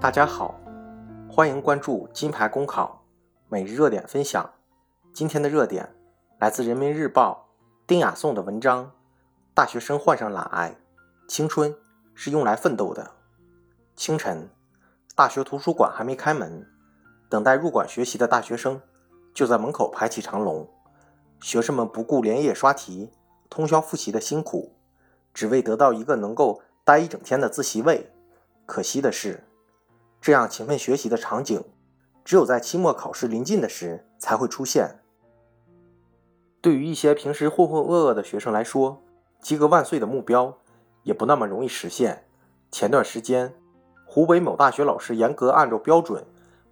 大家好，欢迎关注金牌公考每日热点分享。今天的热点来自人民日报丁雅颂的文章：大学生患上懒癌，青春是用来奋斗的。清晨，大学图书馆还没开门，等待入馆学习的大学生就在门口排起长龙。学生们不顾连夜刷题、通宵复习的辛苦，只为得到一个能够待一整天的自习位。可惜的是。这样勤奋学习的场景，只有在期末考试临近的时才会出现。对于一些平时浑浑噩噩的学生来说，及格万岁的目标也不那么容易实现。前段时间，湖北某大学老师严格按照标准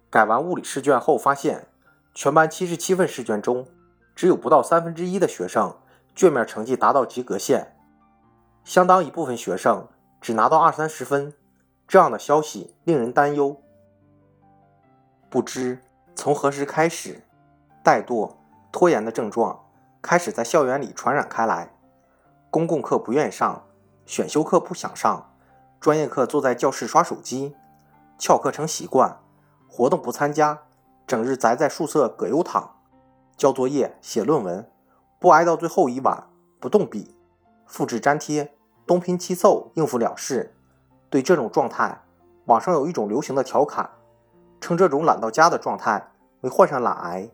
改完物理试卷后，发现全班七十七份试卷中，只有不到三分之一的学生卷面成绩达到及格线，相当一部分学生只拿到二三十分。这样的消息令人担忧。不知从何时开始，怠惰、拖延的症状开始在校园里传染开来。公共课不愿上，选修课不想上，专业课坐在教室刷手机，翘课成习惯，活动不参加，整日宅在宿舍葛优躺，交作业、写论文，不挨到最后一晚不动笔，复制粘贴，东拼西凑应付了事。对这种状态，网上有一种流行的调侃，称这种懒到家的状态为患上懒癌。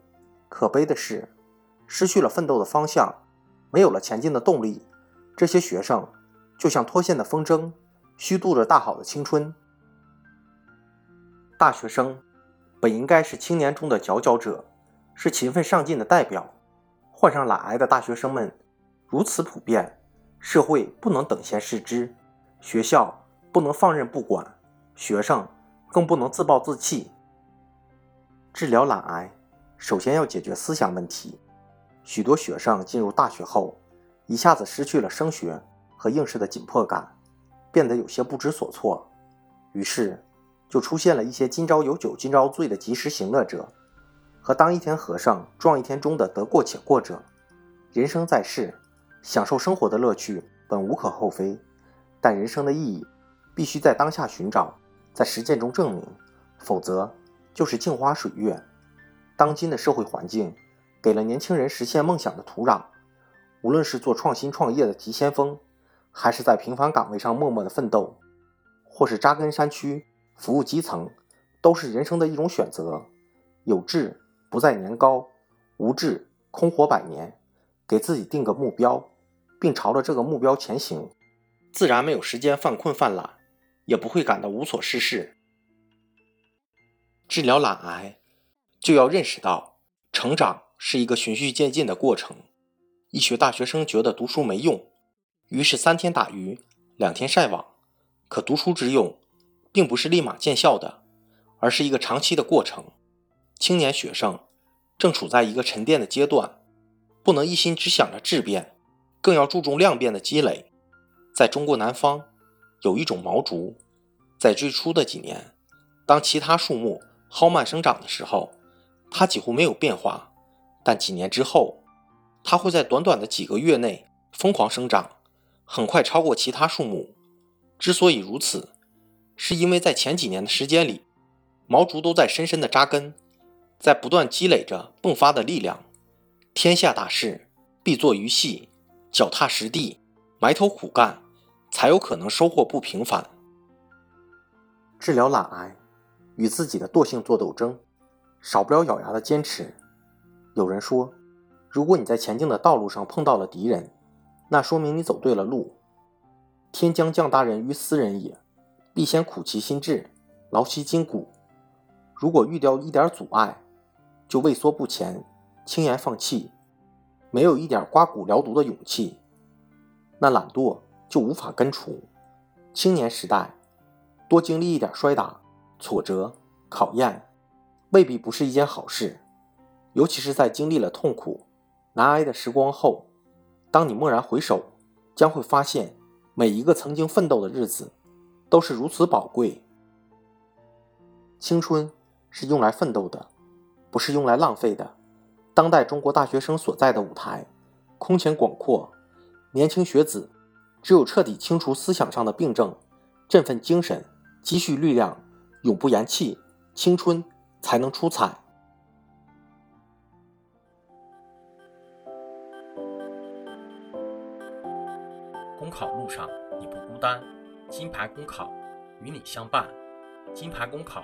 可悲的是，失去了奋斗的方向，没有了前进的动力，这些学生就像脱线的风筝，虚度着大好的青春。大学生本应该是青年中的佼佼者，是勤奋上进的代表。患上懒癌的大学生们如此普遍，社会不能等闲视之，学校。不能放任不管，学生更不能自暴自弃。治疗懒癌，首先要解决思想问题。许多学生进入大学后，一下子失去了升学和应试的紧迫感，变得有些不知所措。于是，就出现了一些“今朝有酒今朝醉”的及时行乐者，和“当一天和尚撞一天钟”的得过且过者。人生在世，享受生活的乐趣本无可厚非，但人生的意义。必须在当下寻找，在实践中证明，否则就是镜花水月。当今的社会环境给了年轻人实现梦想的土壤，无论是做创新创业的急先锋，还是在平凡岗位上默默的奋斗，或是扎根山区服务基层，都是人生的一种选择。有志不在年高，无志空活百年。给自己定个目标，并朝着这个目标前行，自然没有时间犯困犯懒。也不会感到无所事事。治疗懒癌，就要认识到成长是一个循序渐进的过程。一群大学生觉得读书没用，于是三天打鱼两天晒网。可读书之用，并不是立马见效的，而是一个长期的过程。青年学生正处在一个沉淀的阶段，不能一心只想着质变，更要注重量变的积累。在中国南方。有一种毛竹，在最初的几年，当其他树木蒿蔓生长的时候，它几乎没有变化。但几年之后，它会在短短的几个月内疯狂生长，很快超过其他树木。之所以如此，是因为在前几年的时间里，毛竹都在深深的扎根，在不断积累着迸发的力量。天下大事，必作于细，脚踏实地，埋头苦干。才有可能收获不平凡。治疗懒癌，与自己的惰性做斗争，少不了咬牙的坚持。有人说，如果你在前进的道路上碰到了敌人，那说明你走对了路。天将降大任于斯人也，必先苦其心志，劳其筋骨。如果遇到一点阻碍，就畏缩不前，轻言放弃，没有一点刮骨疗毒的勇气，那懒惰。就无法根除。青年时代，多经历一点摔打、挫折、考验，未必不是一件好事。尤其是在经历了痛苦、难挨的时光后，当你蓦然回首，将会发现每一个曾经奋斗的日子都是如此宝贵。青春是用来奋斗的，不是用来浪费的。当代中国大学生所在的舞台，空前广阔。年轻学子只有彻底清除思想上的病症，振奋精神，积蓄力量，永不言弃，青春才能出彩。公考路上你不孤单，金牌公考与你相伴。金牌公考